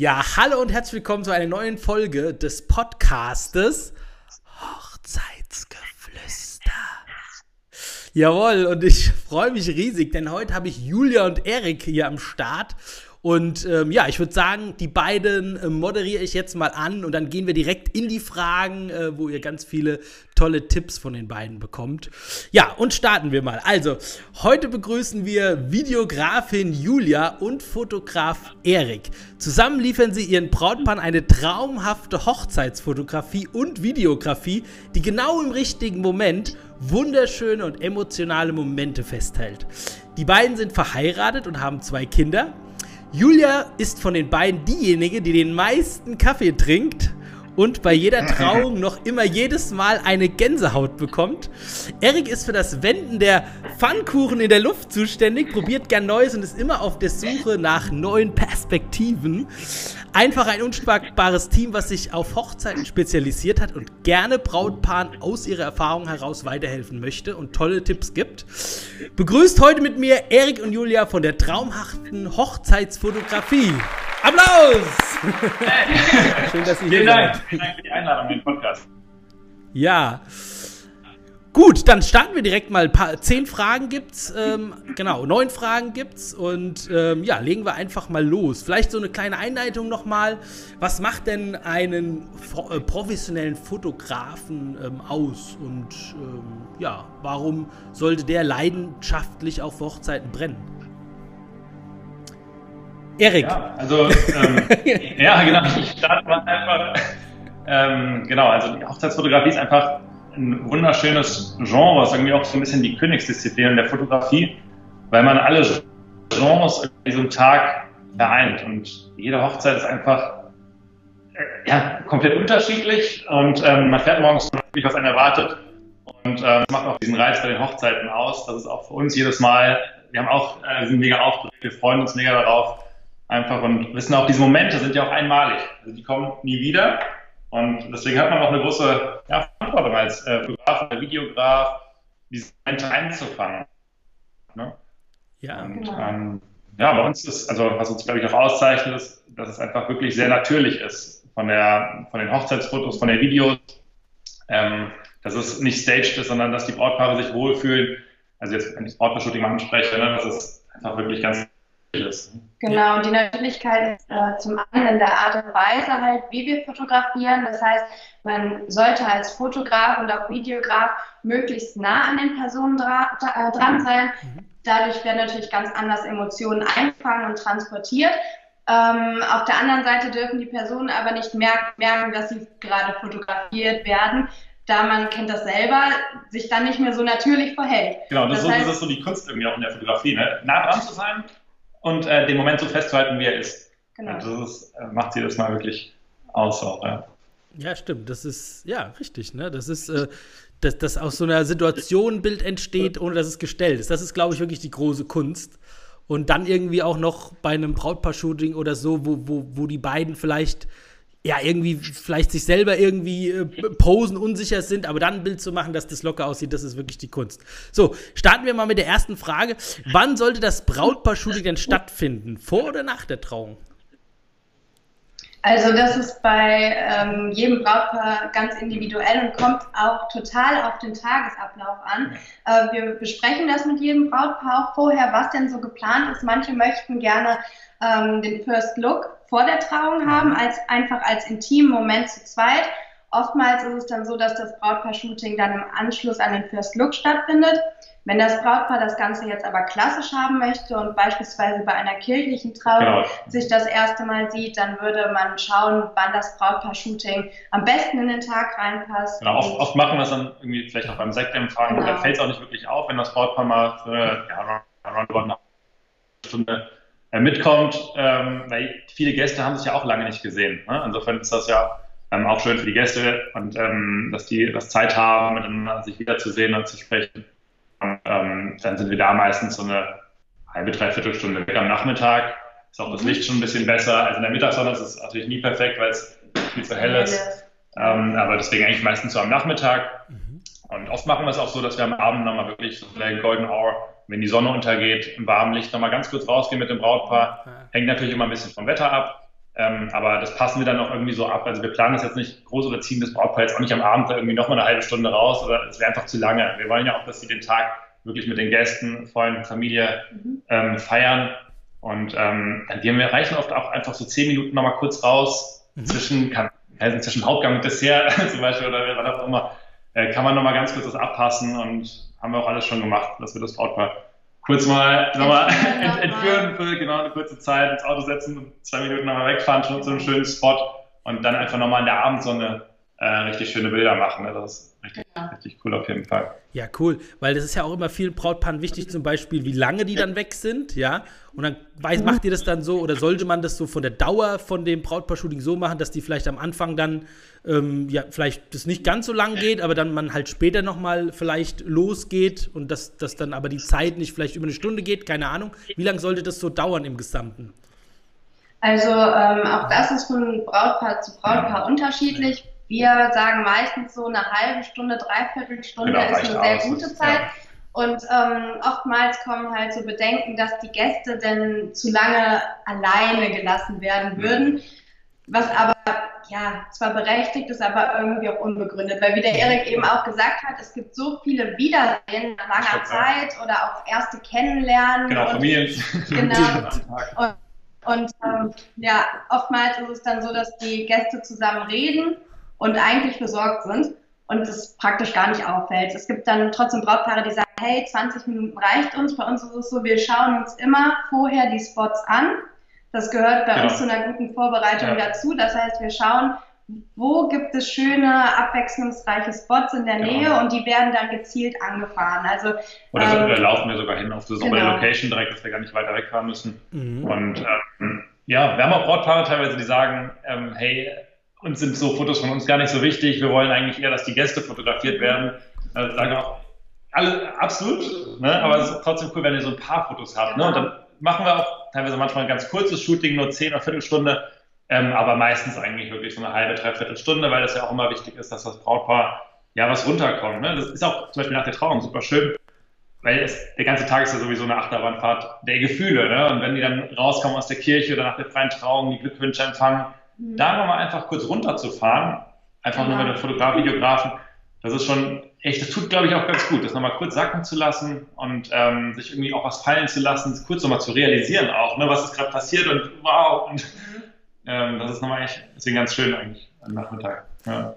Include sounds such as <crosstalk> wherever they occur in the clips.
Ja, hallo und herzlich willkommen zu einer neuen Folge des Podcastes Hochzeitsgeflüster. Jawohl, und ich freue mich riesig, denn heute habe ich Julia und Erik hier am Start und ähm, ja, ich würde sagen, die beiden äh, moderiere ich jetzt mal an und dann gehen wir direkt in die Fragen, äh, wo ihr ganz viele tolle Tipps von den beiden bekommt. Ja, und starten wir mal. Also, heute begrüßen wir Videografin Julia und Fotograf Erik. Zusammen liefern sie ihren Brautpaaren eine traumhafte Hochzeitsfotografie und Videografie, die genau im richtigen Moment wunderschöne und emotionale Momente festhält. Die beiden sind verheiratet und haben zwei Kinder. Julia ist von den beiden diejenige, die den meisten Kaffee trinkt und bei jeder <laughs> Trauung noch immer jedes Mal eine Gänsehaut bekommt. Erik ist für das Wenden der Pfannkuchen in der Luft zuständig, probiert gern Neues und ist immer auf der Suche nach neuen Perspektiven. Einfach ein unschlagbares Team, was sich auf Hochzeiten spezialisiert hat und gerne Brautpaaren aus ihrer Erfahrung heraus weiterhelfen möchte und tolle Tipps gibt. Begrüßt heute mit mir Erik und Julia von der traumhaften Hochzeitsfotografie. Applaus! Schön, dass ihr hier Vielen Dank. Vielen Dank für die Einladung in den Podcast. Ja. Gut, dann starten wir direkt mal. Ein paar, zehn Fragen gibt's, ähm, genau, neun Fragen gibt's und ähm, ja, legen wir einfach mal los. Vielleicht so eine kleine Einleitung nochmal. Was macht denn einen äh, professionellen Fotografen ähm, aus und ähm, ja, warum sollte der leidenschaftlich auf Hochzeiten brennen? Erik. Ja, also, ähm, <laughs> ja, genau, ich starte mal einfach. Ähm, genau, also die Hochzeitsfotografie ist einfach ein wunderschönes Genre, ist irgendwie auch so ein bisschen die Königsdisziplin der Fotografie, weil man alle Genres in diesem Tag vereint und jede Hochzeit ist einfach äh, ja, komplett unterschiedlich und ähm, man fährt morgens wirklich, was einen erwartet. Und ähm, das macht auch diesen Reiz bei den Hochzeiten aus. Das ist auch für uns jedes Mal, wir haben auch, äh, sind mega aufgeregt, wir freuen uns mega darauf, einfach und wissen auch, diese Momente sind ja auch einmalig. Also die kommen nie wieder. Und deswegen hat man auch eine große ja, Verantwortung als äh, Fotograf oder Videograf, diese Momente einzufangen. Ne? Ja. Und ähm, ja, bei uns ist, also was uns, glaube ich, auch auszeichnet, ist, dass es einfach wirklich sehr natürlich ist von, der, von den Hochzeitsfotos, von den Videos, ähm, dass es nicht staged ist, sondern dass die Brautpaare sich wohlfühlen. Also jetzt, wenn ich das Brautpaar-Shooting anspreche, ne, das ist einfach wirklich ganz. Genau, und die Natürlichkeit ist äh, zum einen in der Art und Weise halt, wie wir fotografieren. Das heißt, man sollte als Fotograf und auch Videograf möglichst nah an den Personen dra äh, dran sein. Mhm. Dadurch werden natürlich ganz anders Emotionen eingefangen und transportiert. Ähm, auf der anderen Seite dürfen die Personen aber nicht merken, merken, dass sie gerade fotografiert werden, da man kennt das selber, sich dann nicht mehr so natürlich verhält. Genau, das, das, heißt, so, das ist so die Kunst irgendwie auch in der Fotografie, ne? nah dran zu sein und äh, den Moment so festzuhalten, wie er ist. Genau. Also das ist, äh, macht sie das mal wirklich aus auch, ja. Ja, stimmt. Das ist, ja, richtig, ne? Das ist, äh, dass, dass aus so einer Situation ein Bild entsteht, ohne dass es gestellt ist. Das ist, glaube ich, wirklich die große Kunst. Und dann irgendwie auch noch bei einem Brautpaar-Shooting oder so, wo, wo, wo die beiden vielleicht ja, irgendwie vielleicht sich selber irgendwie äh, posen, unsicher sind, aber dann ein Bild zu machen, dass das locker aussieht, das ist wirklich die Kunst. So, starten wir mal mit der ersten Frage. Wann sollte das Brautpaar-Shooting denn stattfinden? Vor oder nach der Trauung? Also das ist bei ähm, jedem Brautpaar ganz individuell und kommt auch total auf den Tagesablauf an. Äh, wir besprechen das mit jedem Brautpaar auch vorher, was denn so geplant ist. Manche möchten gerne ähm, den First Look vor der Trauung haben, als einfach als intimen Moment zu zweit. Oftmals ist es dann so, dass das Brautpaar-Shooting dann im Anschluss an den First Look stattfindet. Wenn das Brautpaar das Ganze jetzt aber klassisch haben möchte und beispielsweise bei einer kirchlichen Trauung genau. sich das erste Mal sieht, dann würde man schauen, wann das Brautpaar-Shooting am besten in den Tag reinpasst. Genau, oft, oft machen wir es dann irgendwie vielleicht auch beim Sektempfang, genau. da fällt es auch nicht wirklich auf, wenn das Brautpaar mal für ja, roundabout eine Stunde mitkommt, ähm, weil viele Gäste haben sich ja auch lange nicht gesehen. Ne? Insofern ist das ja ähm, auch schön für die Gäste und ähm, dass die das Zeit haben, miteinander sich wiederzusehen und zu sprechen. Und, ähm, dann sind wir da meistens so eine halbe, dreiviertel Stunde weg am Nachmittag. Ist auch das Licht schon ein bisschen besser. Also in der Mittagssonne ist es natürlich nie perfekt, weil es viel zu hell ist. Ähm, aber deswegen eigentlich meistens so am Nachmittag. Mhm. Und oft machen wir es auch so, dass wir am Abend nochmal wirklich so eine Golden Hour wenn die Sonne untergeht, im warmen Licht nochmal ganz kurz rausgehen mit dem Brautpaar. Hängt natürlich immer ein bisschen vom Wetter ab. Ähm, aber das passen wir dann auch irgendwie so ab. Also wir planen das jetzt nicht groß oder ziehen das Brautpaar jetzt auch nicht am Abend da irgendwie nochmal eine halbe Stunde raus oder es wäre einfach zu lange. Wir wollen ja auch, dass sie den Tag wirklich mit den Gästen, Freunden, Familie mhm. ähm, feiern. Und ähm, wir reichen oft auch einfach so zehn Minuten nochmal kurz raus mhm. zwischen, kann, also zwischen Hauptgang und Dessert <laughs> zum Beispiel oder was auch immer, äh, kann man nochmal ganz kurz das abpassen und haben wir auch alles schon gemacht, dass wir das Brautpaar kurz mal, mal <laughs> ent, entführen für genau eine kurze Zeit ins Auto setzen zwei Minuten nochmal wegfahren schon zu einem schönen Spot und dann einfach nochmal in der Abendsonne äh, richtig schöne Bilder machen. Ne? Das ist richtig, ja. richtig cool auf jeden Fall. Ja, cool, weil das ist ja auch immer vielen Brautpaaren wichtig, zum Beispiel, wie lange die dann weg sind, ja. Und dann weiß, macht ihr das dann so oder sollte man das so von der Dauer von dem Brautpaar-Shooting so machen, dass die vielleicht am Anfang dann ähm, ja vielleicht das nicht ganz so lang geht, aber dann man halt später nochmal vielleicht losgeht und dass das dann aber die Zeit nicht vielleicht über eine Stunde geht, keine Ahnung. Wie lange sollte das so dauern im Gesamten? Also ähm, auch das ist von Brautpaar zu Brautpaar unterschiedlich. Wir sagen meistens so eine halbe Stunde, dreiviertel Stunde genau, ist eine sehr aus, gute Zeit. Ja. Und ähm, oftmals kommen halt so Bedenken, dass die Gäste denn zu lange alleine gelassen werden würden. Was aber ja zwar berechtigt ist, aber irgendwie auch unbegründet. Weil wie der Erik eben auch gesagt hat, es gibt so viele Wiedersehen nach langer Zeit oder auch erste Kennenlernen. Genau, und, Familien. <laughs> Genau. und, und ähm, ja, oftmals ist es dann so, dass die Gäste zusammen reden und eigentlich besorgt sind und es praktisch gar nicht auffällt. Es gibt dann trotzdem Brautpaare, die sagen, hey, 20 Minuten reicht uns. Bei uns ist es so, wir schauen uns immer vorher die Spots an. Das gehört bei genau. uns zu einer guten Vorbereitung ja. dazu. Das heißt, wir schauen, wo gibt es schöne, abwechslungsreiche Spots in der genau. Nähe und die werden dann gezielt angefahren. Also, Oder ähm, da laufen wir sogar hin auf das genau. Location direkt, dass wir gar nicht weiter wegfahren müssen. Mhm. Und ähm, ja, wir haben auch Brautpaare teilweise, die sagen, ähm, hey, uns sind so Fotos von uns gar nicht so wichtig. Wir wollen eigentlich eher, dass die Gäste fotografiert werden. Also sagen auch alle absolut, ne? aber es ist trotzdem cool, wenn ihr so ein paar Fotos habt. Ne? Und dann machen wir auch teilweise manchmal ein ganz kurzes Shooting, nur zehn oder Viertelstunde, ähm, aber meistens eigentlich wirklich so eine halbe, dreiviertel Stunde, weil es ja auch immer wichtig ist, dass das Brautpaar ja was runterkommt. Ne? Das ist auch zum Beispiel nach der Trauung super schön, weil es, der ganze Tag ist ja sowieso eine Achterbahnfahrt der Gefühle. Ne? Und wenn die dann rauskommen aus der Kirche oder nach der freien Trauung, die Glückwünsche empfangen, Mhm. Da nochmal einfach kurz runterzufahren, einfach genau. nur mit dem Fotograf, Videografen, das ist schon echt, das tut, glaube ich, auch ganz gut, das nochmal kurz sacken zu lassen und ähm, sich irgendwie auch was fallen zu lassen, kurz nochmal zu realisieren auch, ne, was ist gerade passiert und wow. Und mhm. ähm, das ist nochmal echt, deswegen ganz schön eigentlich am Nachmittag. Ja.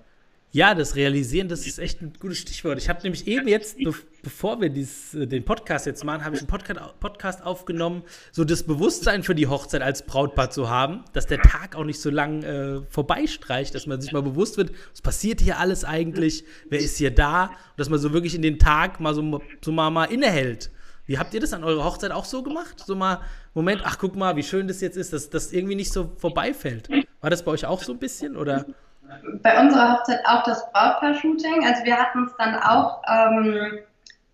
Ja, das Realisieren, das ist echt ein gutes Stichwort. Ich habe nämlich eben jetzt, be bevor wir dies, äh, den Podcast jetzt machen, habe ich einen Podcast, Podcast aufgenommen, so das Bewusstsein für die Hochzeit als Brautpaar zu haben, dass der Tag auch nicht so lang äh, vorbeistreicht, dass man sich mal bewusst wird, was passiert hier alles eigentlich, wer ist hier da, und dass man so wirklich in den Tag mal so, so mal, mal innehält. Wie habt ihr das an eurer Hochzeit auch so gemacht? So mal, Moment, ach guck mal, wie schön das jetzt ist, dass das irgendwie nicht so vorbeifällt. War das bei euch auch so ein bisschen oder? Bei unserer Hochzeit auch das Brautpaar-Shooting. Also wir hatten es dann auch ähm,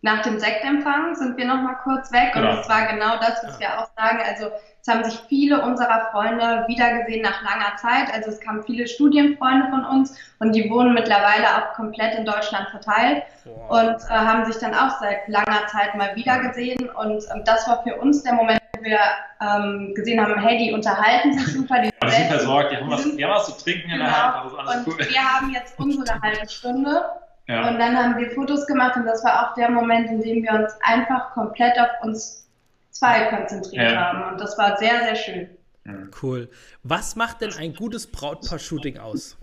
nach dem Sektempfang sind wir noch mal kurz weg genau. und es war genau das, was wir auch sagen. Also es haben sich viele unserer Freunde wiedergesehen nach langer Zeit. Also es kamen viele Studienfreunde von uns und die wohnen mittlerweile auch komplett in Deutschland verteilt wow. und äh, haben sich dann auch seit langer Zeit mal wiedergesehen. Und ähm, das war für uns der Moment, wo wir ähm, gesehen haben, hey, die unterhalten sich super. Die sind versorgt, die haben, was, die haben was zu trinken in der Hand. Das ist alles und cool. wir haben jetzt unsere halbe Stunde. Ja. Und dann haben wir Fotos gemacht und das war auch der Moment, in dem wir uns einfach komplett auf uns zwei konzentriert ja. haben. Und das war sehr, sehr schön. Cool. Was macht denn ein gutes Brautpaar-Shooting aus?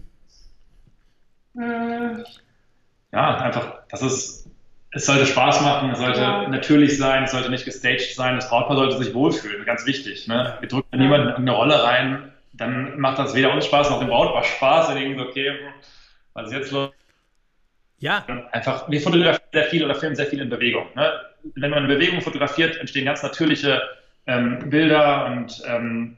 Hm. Ja, einfach, das ist, es sollte Spaß machen, es sollte ja. natürlich sein, es sollte nicht gestaged sein, das Brautpaar sollte sich wohlfühlen, ganz wichtig. Ne? Wir drücken ja. niemanden in eine Rolle rein, dann macht das weder uns Spaß noch dem Brautpaar Spaß, wenn irgendwie so, okay, was ist jetzt los? Ja. Einfach, wir fotografieren sehr viel oder filmen sehr viel in Bewegung. Ne? wenn man eine Bewegung fotografiert, entstehen ganz natürliche ähm, Bilder und ähm,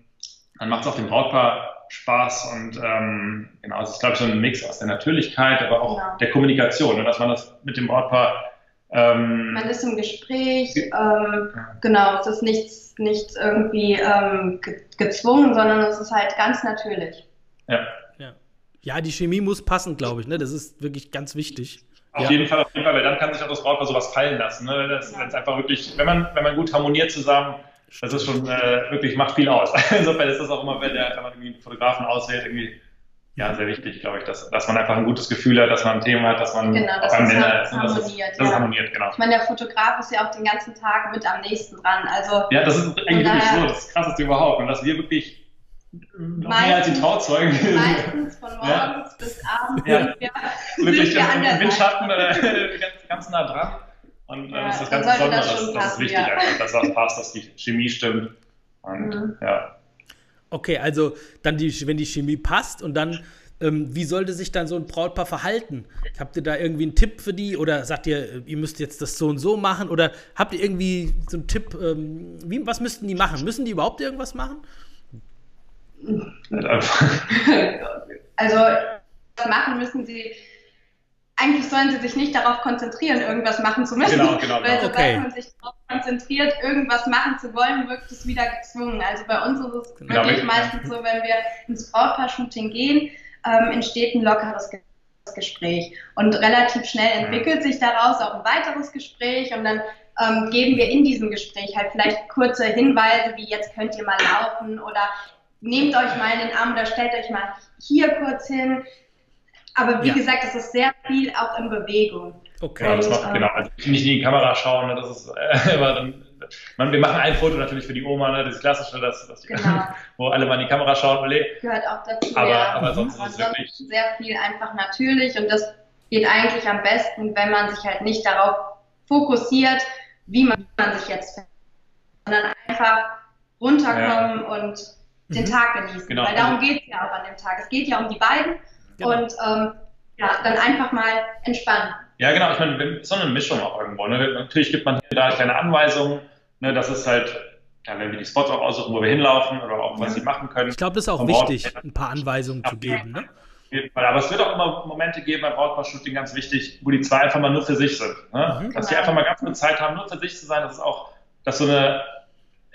dann macht es auch dem Brautpaar Spaß und ähm, genau, es ist glaube ich so ein Mix aus der Natürlichkeit, aber auch genau. der Kommunikation, ne, dass man das mit dem Brautpaar ähm, man ist im Gespräch, ähm, ja. genau, es ist nichts, nichts irgendwie ähm, ge gezwungen, sondern es ist halt ganz natürlich. Ja. Ja, ja die Chemie muss passen, glaube ich, ne? Das ist wirklich ganz wichtig. Auf ja. jeden Fall, auf jeden Fall, weil dann kann sich auch das Brautpaar sowas fallen lassen. Ne? Wenn es einfach wirklich, wenn man, wenn man gut harmoniert zusammen, das ist schon äh, wirklich, macht viel aus. <laughs> Insofern ist das auch immer, wenn, der, wenn man irgendwie einen Fotografen auswählt, irgendwie ja, sehr wichtig, glaube ich, dass, dass man einfach ein gutes Gefühl hat, dass man ein Thema hat, dass man genau, auf einem Nenner ist. Harmoniert, das, das ja. harmoniert, genau. Ich meine, der Fotograf ist ja auch den ganzen Tag mit am nächsten dran. Also, ja, das ist eigentlich wirklich so das Krasseste überhaupt. Und dass wir wirklich noch meistens, mehr als die Trauzeugen. Meistens von morgens ja. bis abends ja. sind wir, wirklich wir an der Windschatten äh, <laughs> ganz, ganz nah dran. Und ja, das ist das ganz Besondere, das, das, das, ist wichtig, ja. einfach, dass das passt, dass die Chemie stimmt. Und mhm. ja. Okay, also dann die, wenn die Chemie passt und dann, ähm, wie sollte sich dann so ein Brautpaar verhalten? Habt ihr da irgendwie einen Tipp für die oder sagt ihr, ihr müsst jetzt das so und so machen oder habt ihr irgendwie so einen Tipp, ähm, wie, was müssten die machen? Müssen die überhaupt irgendwas machen? <laughs> Also, was machen müssen sie eigentlich sollen sie sich nicht darauf konzentrieren, irgendwas machen zu müssen. Genau, genau. Weil sobald okay. man sich darauf konzentriert, irgendwas machen zu wollen, wirkt es wieder gezwungen. Also bei uns ist es genau, wirklich meistens so, wenn wir ins Brautpaar-Shooting gehen, ähm, entsteht ein lockeres Gespräch. Und relativ schnell entwickelt sich daraus auch ein weiteres Gespräch und dann ähm, geben wir in diesem Gespräch halt vielleicht kurze Hinweise, wie jetzt könnt ihr mal laufen oder nehmt euch mal in den Arm oder stellt euch mal hier kurz hin. Aber wie ja. gesagt, es ist sehr viel auch in Bewegung. Okay, ja, das macht, ähm, genau. Also nicht in die Kamera schauen, ne, das ist, äh, <laughs> aber dann, man, wir machen ein Foto natürlich für die Oma, ne, das klassische, das, das genau. <laughs> wo alle mal in die Kamera schauen. Nee. Gehört auch dazu. Aber, ja. aber sonst ist es wirklich. Sehr viel einfach natürlich und das geht eigentlich am besten, wenn man sich halt nicht darauf fokussiert, wie man, man sich jetzt fällt, sondern einfach runterkommen ja. und den mhm. Tag genießen. Genau. Weil darum geht es ja auch an dem Tag. Es geht ja um die beiden Genau. Und ähm, ja, dann einfach mal entspannen. Ja, genau. Ich meine, so eine Mischung auch irgendwo. Ne? Natürlich gibt man hier da kleine Anweisungen. Ne? Das ist halt, ja, wenn wir die Spots auch aussuchen, wo wir hinlaufen oder auch was sie machen können. Ich glaube, das ist auch wichtig, ein paar Anweisungen zu geben. Ne? Aber es wird auch immer Momente geben beim Brautpaar-Shooting, ganz wichtig, wo die zwei einfach mal nur für sich sind. Ne? Mhm, dass die einfach mal ganz viel Zeit haben, nur für sich zu sein. Das ist auch, dass so eine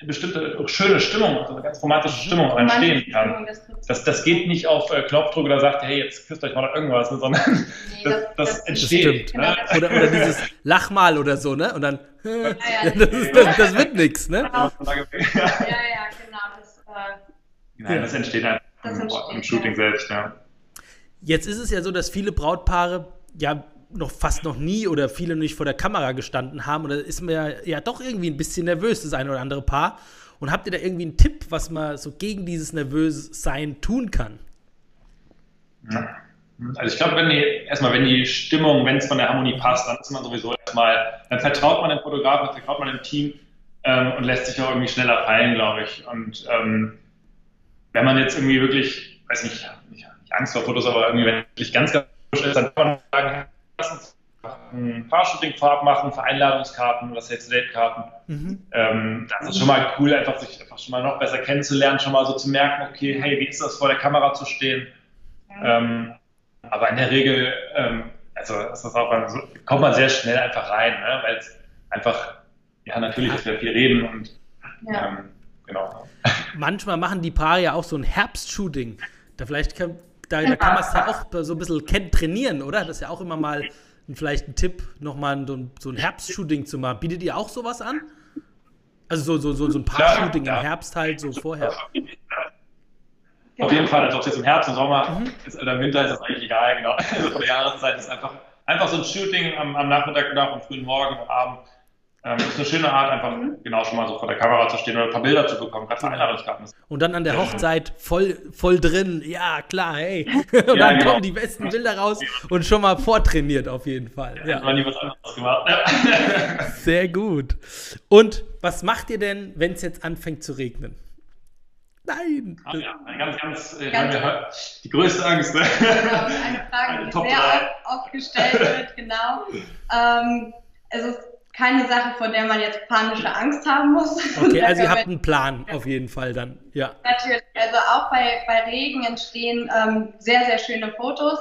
bestimmte schöne Stimmung, also eine ganz romantische mhm. Stimmung entstehen kann. Das, das geht nicht auf äh, Knopfdruck oder sagt, hey, jetzt küsst euch mal irgendwas, ne, sondern <laughs> nee, das, das, das, entsteht. Ne? Oder, oder dieses Lach mal oder so, ne? Und dann, ja, ja, <laughs> das, das, wird nichts, ne? <laughs> Ja, ja, genau. Das, äh, Nein, das entsteht einfach im, im Shooting selbst, ja. Jetzt ist es ja so, dass viele Brautpaare ja noch fast noch nie oder viele nicht vor der Kamera gestanden haben. Oder ist man ja, ja doch irgendwie ein bisschen nervös, das eine oder andere Paar. Und habt ihr da irgendwie einen Tipp, was man so gegen dieses Nervössein tun kann? Ja. Also ich glaube, wenn die, erstmal, wenn die Stimmung, wenn es von der Harmonie passt, dann ist man sowieso erstmal, dann vertraut man dem Fotografen, vertraut man dem Team ähm, und lässt sich auch irgendwie schneller fallen, glaube ich. Und ähm, wenn man jetzt irgendwie wirklich, weiß nicht, nicht, Angst vor Fotos, aber irgendwie, wenn wirklich ganz, ganz ist, dann kann man sagen, lass uns ein Paar-Shooting vorab machen, für Einladungskarten oder Save-the-Date-Karten. Mhm. Ähm, das ist schon mal cool, einfach sich einfach schon mal noch besser kennenzulernen, schon mal so zu merken, okay, hey, wie ist das vor der Kamera zu stehen? Ähm, aber in der Regel, ähm, also ist das auch, kommt man sehr schnell einfach rein, ne? weil es einfach, ja, natürlich, dass wir viel reden und ja. ähm, genau. Manchmal machen die Paare ja auch so ein Herbst-Shooting. Da vielleicht kann, da, da kann man es ja auch so ein bisschen trainieren, oder? Das ist ja auch immer mal vielleicht ein Tipp, nochmal so ein, so ein Herbst-Shooting zu machen. Bietet ihr auch sowas an? Also so, so, so, so ein Paar-Shooting im Herbst halt, so vorher. Auf jeden Fall, also ob es jetzt im Herbst, im Sommer mhm. ist, oder im Winter ist das eigentlich egal, genau. <laughs> Also von der Jahreszeit ist einfach, einfach so ein Shooting am, am Nachmittag oder am frühen Morgen, am Abend ähm, ist eine schöne Art, einfach mhm. genau schon mal so vor der Kamera zu stehen oder ein paar Bilder zu bekommen, gerade für Einladungskarten. Und dann an der Hochzeit voll, voll drin, ja klar, hey. <laughs> Und ja, dann genau. kommen die besten Bilder raus und schon mal vortrainiert auf jeden Fall. Ja, ja. nie was anderes gemacht. <laughs> <laughs> Sehr gut. Und was macht ihr denn, wenn es jetzt anfängt zu regnen? Nein! Ach ja, ganz, ganz, äh, ganz die größte Angst. Ne? Eine Frage, die sehr oft gestellt wird, genau. Ähm, es ist keine Sache, vor der man jetzt panische Angst haben muss. <laughs> Okay, also ihr habt einen Plan auf jeden Fall dann, ja. Natürlich, also auch bei, bei Regen entstehen ähm, sehr, sehr schöne Fotos.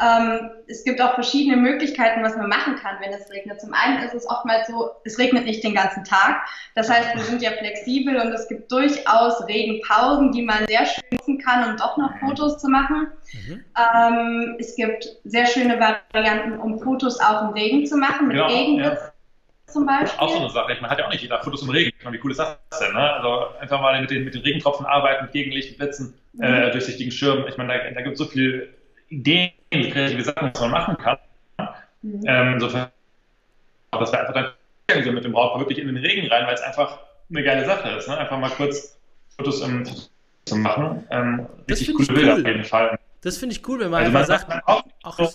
Ähm, es gibt auch verschiedene Möglichkeiten, was man machen kann, wenn es regnet. Zum einen ist es oftmals so, es regnet nicht den ganzen Tag. Das heißt, wir sind ja flexibel und es gibt durchaus Regenpausen, die man sehr schön nutzen kann, um doch noch Fotos zu machen. Mhm. Ähm, es gibt sehr schöne Varianten, um Fotos auch im Regen zu machen, mit ja, Regenblitz. Ja zum Beispiel. Auch so eine Sache. Man hat ja auch nicht jeder Fotos im Regen. Ich meine, wie cool ist das denn? Ne? Also einfach mal mit den, mit den Regentropfen arbeiten, mit Gegenlicht, Blitzen, mhm. äh, durchsichtigen Schirmen. Ich meine, da, da gibt es so viele Ideen, kreative Sachen, was man machen kann. Mhm. Ähm, insofern, dass wir einfach dann mit dem Brautpaar wirklich in den Regen rein, weil es einfach eine geile Sache ist. Ne? Einfach mal kurz Fotos im, zu machen. Ähm, richtig coole Bilder cool. auf jeden Fall. Das finde ich cool, wenn man also einfach sagt, auch, auch so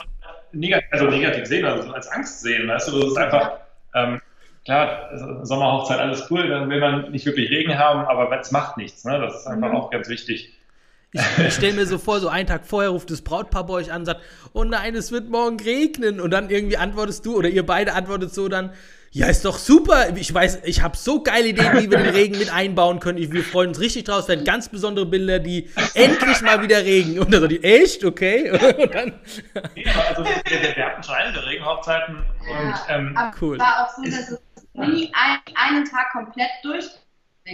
negativ, also negativ sehen, also als Angst sehen, weißt du, das ist einfach, ähm, klar, Sommerhochzeit, alles cool, dann will man nicht wirklich Regen haben, aber es macht nichts, ne? das ist einfach mhm. auch ganz wichtig. Ich, ich stelle mir so vor, so einen Tag vorher ruft das Brautpaar bei euch an und sagt, oh nein, es wird morgen regnen. Und dann irgendwie antwortest du oder ihr beide antwortet so dann, ja, ist doch super. Ich weiß, ich habe so geile Ideen, wie wir den Regen mit einbauen können. Wir freuen uns richtig draus. Es werden ganz besondere Bilder, die endlich mal wieder regen. Und dann so die, echt? Okay. <laughs> Und dann, ja, also wir, wir hatten schon einige Regenhochzeiten. Und, ähm, cool. war auch so, dass es nie ein, einen Tag komplett durch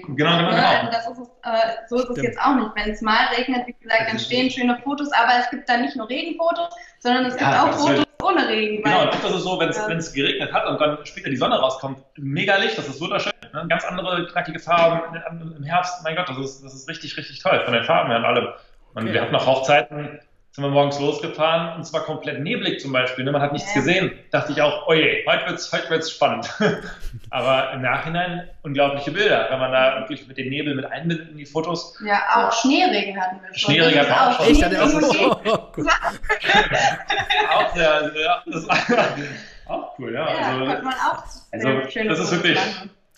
Genau, genau, genau. Also das ist es, äh, so ist es jetzt auch nicht. Wenn es mal regnet, wie gesagt, entstehen schöne Fotos, aber es gibt dann nicht nur Regenfotos, sondern es gibt ja, auch Fotos ohne Regen. Genau, und das ist so, wenn es äh, geregnet hat und dann später die Sonne rauskommt, mega Licht, das ist wunderschön. Ne? Ganz andere knackige Farben im Herbst, mein Gott, das ist, das ist richtig, richtig toll, von den Farben her und allem. Und okay. wir hatten noch Hochzeiten, sind wir morgens losgefahren und es war komplett neblig zum Beispiel. Ne? Man hat nichts ja. gesehen. Dachte ich auch, oje, heute wird's, heute wird's spannend. <laughs> Aber im Nachhinein unglaubliche Bilder, wenn man da wirklich mit dem Nebel mit einbindet in die Fotos. Ja, auch Schneeregen hatten wir schon. Schneeregen hatten wir auch schon. Echt, hatte <laughs> <laughs> auch, oh, auch sehr, ja, das auch cool, ja. ja also, man auch also das ist wirklich.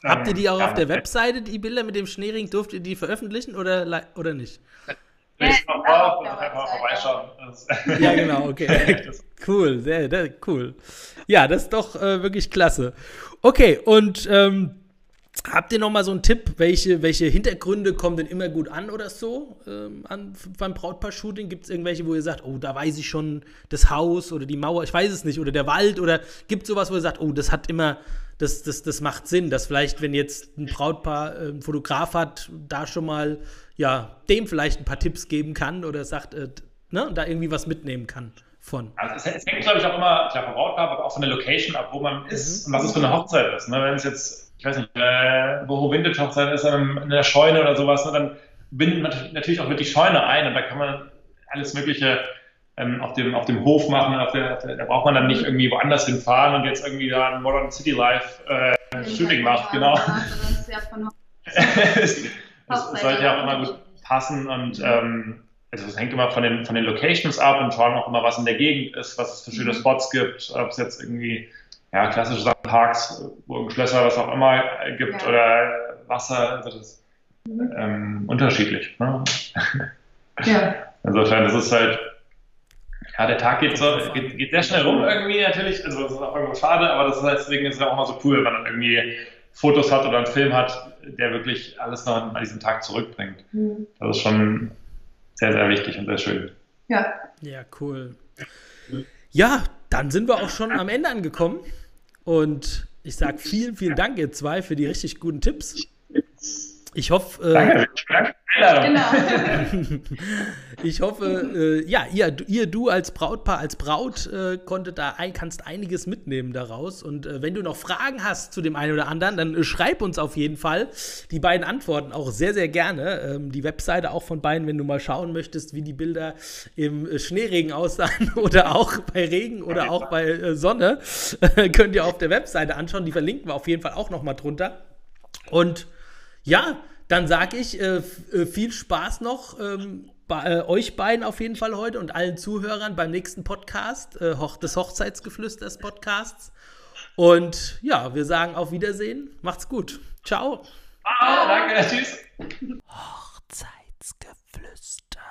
Habt ihr die auch auf der Webseite, die Bilder mit dem Schneeregen, durft ihr die veröffentlichen oder, oder nicht? Lest mal vor und einfach mal vorbeischauen. <laughs> Ja, genau, okay. <laughs> <laughs> cool, sehr, sehr cool. Ja, das ist doch äh, wirklich klasse. Okay, und ähm, habt ihr noch mal so einen Tipp, welche, welche Hintergründe kommen denn immer gut an oder so ähm, an, beim Brautpaar-Shooting? Gibt es irgendwelche, wo ihr sagt, oh, da weiß ich schon das Haus oder die Mauer, ich weiß es nicht, oder der Wald oder gibt es sowas, wo ihr sagt, oh, das hat immer, das, das, das macht Sinn, dass vielleicht, wenn jetzt ein Brautpaar äh, einen Fotograf hat, da schon mal ja, dem vielleicht ein paar Tipps geben kann oder sagt, äh, ne, da irgendwie was mitnehmen kann von. Also es, es hängt, glaube ich, auch immer, klar, vom Brautpaar, aber auch von der Location ab, wo man ist mhm. und was es für eine Hochzeit ist. Ne? Wenn es jetzt, ich weiß nicht, äh, wo Vintage-Hochzeit ist, in, in der Scheune oder sowas, ne? dann bindet man natürlich auch wirklich die Scheune ein und da kann man alles Mögliche ähm, auf, dem, auf dem Hof machen. Auf der, auf der, da braucht man dann nicht irgendwie woanders hinfahren und jetzt irgendwie da ein Modern City Life äh, Shooting macht. Genau. <laughs> <laughs> Es sollte ja auch immer gut passen und ähm, also es hängt immer von den, von den Locations ab und schauen auch immer, was in der Gegend ist, was es für schöne mhm. Spots gibt, ob es jetzt irgendwie ja, klassische Sachen, Parks, Schlösser, was auch immer gibt ja. oder Wasser, also das ist mhm. ähm, unterschiedlich. Ne? Ja. Insofern, das ist halt, ja, der Tag geht, so, geht, geht sehr schnell rum irgendwie natürlich, also das ist auch irgendwo schade, aber das ist deswegen ist es auch immer so cool, wenn man irgendwie Fotos hat oder einen Film hat, der wirklich alles noch an diesem Tag zurückbringt. Mhm. Das ist schon sehr, sehr wichtig und sehr schön. Ja. Ja, cool. Ja, dann sind wir auch schon am Ende angekommen. Und ich sage vielen, vielen Dank, ihr zwei, für die richtig guten Tipps. Ich hoffe. Äh, danke, danke. Genau. ich hoffe, äh, ja, ihr, ihr, du als Brautpaar, als Braut, äh, konntet da ein, kannst einiges mitnehmen daraus. Und äh, wenn du noch Fragen hast zu dem einen oder anderen, dann äh, schreib uns auf jeden Fall. Die beiden antworten auch sehr, sehr gerne. Ähm, die Webseite auch von beiden, wenn du mal schauen möchtest, wie die Bilder im äh, Schneeregen aussahen <laughs> oder auch bei Regen oder auch bei Sonne, <laughs> könnt ihr auf der Webseite anschauen. Die verlinken wir auf jeden Fall auch noch mal drunter. Und ja, dann sage ich äh, äh, viel Spaß noch ähm, bei, äh, euch beiden auf jeden Fall heute und allen Zuhörern beim nächsten Podcast äh, Hoch des Hochzeitsgeflüsters Podcasts. Und ja, wir sagen auf Wiedersehen. Macht's gut. Ciao. Ah, danke. Tschüss. Hochzeitsgeflüster.